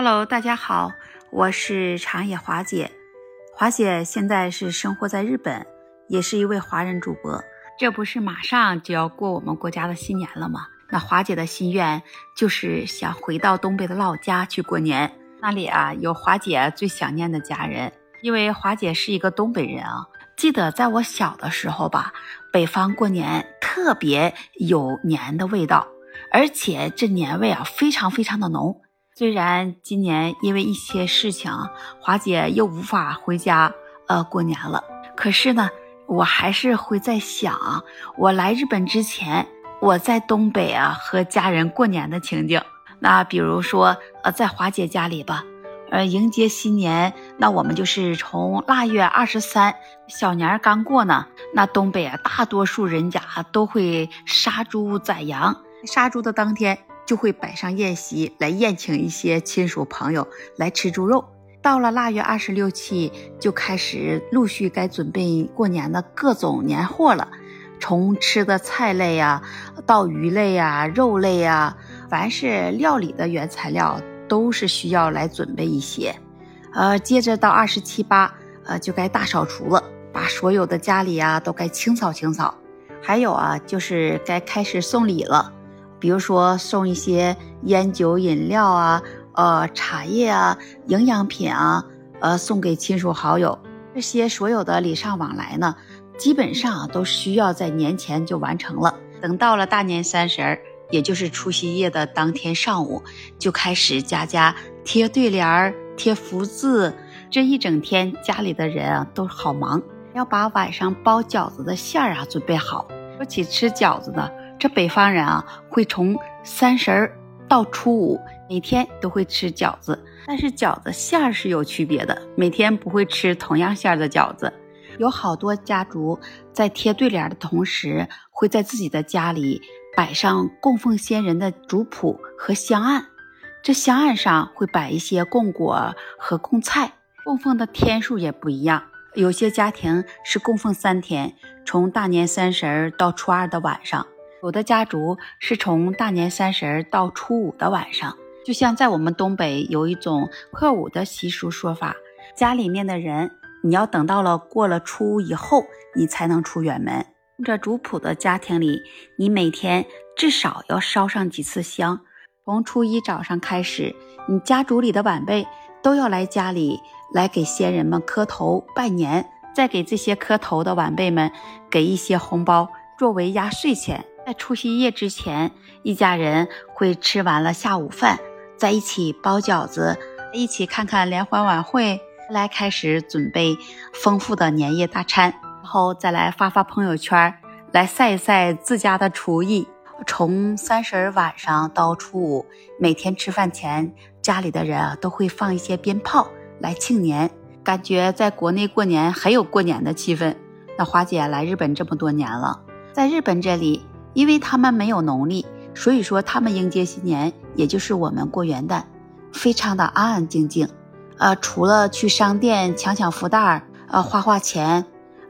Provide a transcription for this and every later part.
Hello，大家好，我是长野华姐。华姐现在是生活在日本，也是一位华人主播。这不是马上就要过我们国家的新年了吗？那华姐的心愿就是想回到东北的老家去过年，那里啊有华姐最想念的家人。因为华姐是一个东北人啊，记得在我小的时候吧，北方过年特别有年的味道，而且这年味啊非常非常的浓。虽然今年因为一些事情，华姐又无法回家呃过年了，可是呢，我还是会在想，我来日本之前，我在东北啊和家人过年的情景。那比如说呃，在华姐家里吧，呃，迎接新年，那我们就是从腊月二十三，小年刚过呢，那东北啊大多数人家都会杀猪宰羊，杀猪的当天。就会摆上宴席来宴请一些亲属朋友来吃猪肉。到了腊月二十六七，就开始陆续该准备过年的各种年货了，从吃的菜类呀，到鱼类呀、肉类呀，凡是料理的原材料都是需要来准备一些。呃，接着到二十七八，呃，就该大扫除了，把所有的家里啊都该清扫清扫。还有啊，就是该开始送礼了。比如说送一些烟酒饮料啊，呃，茶叶啊，营养品啊，呃，送给亲属好友。这些所有的礼尚往来呢，基本上都需要在年前就完成了。等到了大年三十儿，也就是除夕夜的当天上午，就开始家家贴对联儿、贴福字。这一整天家里的人啊都好忙，要把晚上包饺子的馅儿啊准备好。说起吃饺子呢。这北方人啊，会从三十儿到初五，每天都会吃饺子，但是饺子馅儿是有区别的，每天不会吃同样馅儿的饺子。有好多家族在贴对联的同时，会在自己的家里摆上供奉先人的族谱和香案，这香案上会摆一些供果和供菜，供奉的天数也不一样。有些家庭是供奉三天，从大年三十儿到初二的晚上。有的家族是从大年三十到初五的晚上，就像在我们东北有一种破五的习俗说法，家里面的人你要等到了过了初五以后，你才能出远门。这族谱的家庭里，你每天至少要烧上几次香。从初一早上开始，你家族里的晚辈都要来家里来给先人们磕头拜年，再给这些磕头的晚辈们给一些红包作为压岁钱。在除夕夜之前，一家人会吃完了下午饭，在一起包饺子，一起看看联欢晚会，来开始准备丰富的年夜大餐，然后再来发发朋友圈，来晒一晒自家的厨艺。从三十晚上到初五，每天吃饭前，家里的人啊都会放一些鞭炮来庆年，感觉在国内过年很有过年的气氛。那华姐来日本这么多年了，在日本这里。因为他们没有农历，所以说他们迎接新年，也就是我们过元旦，非常的安安静静。呃，除了去商店抢抢福袋儿，呃，花花钱，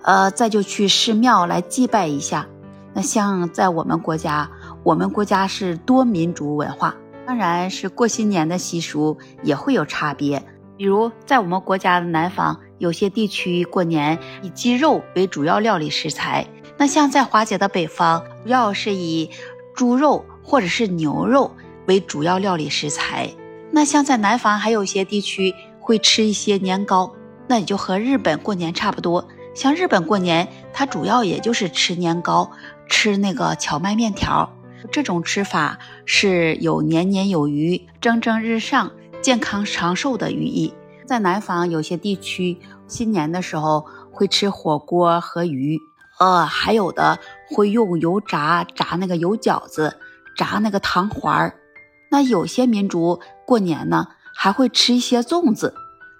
呃，再就去寺庙来祭拜一下。那像在我们国家，我们国家是多民族文化，当然是过新年的习俗也会有差别。比如在我们国家的南方，有些地区过年以鸡肉为主要料理食材。那像在华姐的北方，主要是以猪肉或者是牛肉为主要料理食材。那像在南方，还有一些地区会吃一些年糕，那也就和日本过年差不多。像日本过年，它主要也就是吃年糕，吃那个荞麦面条。这种吃法是有年年有余、蒸蒸日上、健康长寿的寓意。在南方有些地区，新年的时候会吃火锅和鱼。呃，还有的会用油炸炸那个油饺子，炸那个糖环儿。那有些民族过年呢，还会吃一些粽子，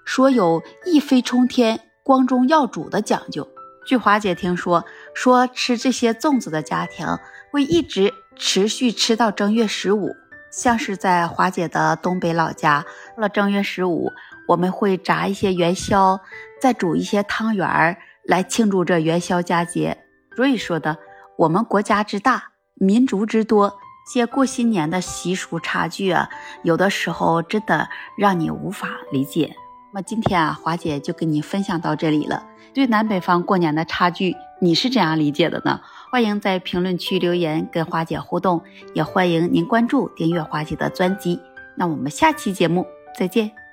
说有一飞冲天、光宗耀祖的讲究。据华姐听说，说吃这些粽子的家庭会一直持续吃到正月十五。像是在华姐的东北老家，到了正月十五，我们会炸一些元宵，再煮一些汤圆儿。来庆祝这元宵佳节，所以说的，我们国家之大，民族之多，些过新年的习俗差距啊，有的时候真的让你无法理解。那么今天啊，华姐就跟你分享到这里了。对南北方过年的差距，你是怎样理解的呢？欢迎在评论区留言跟华姐互动，也欢迎您关注订阅华姐的专辑。那我们下期节目再见。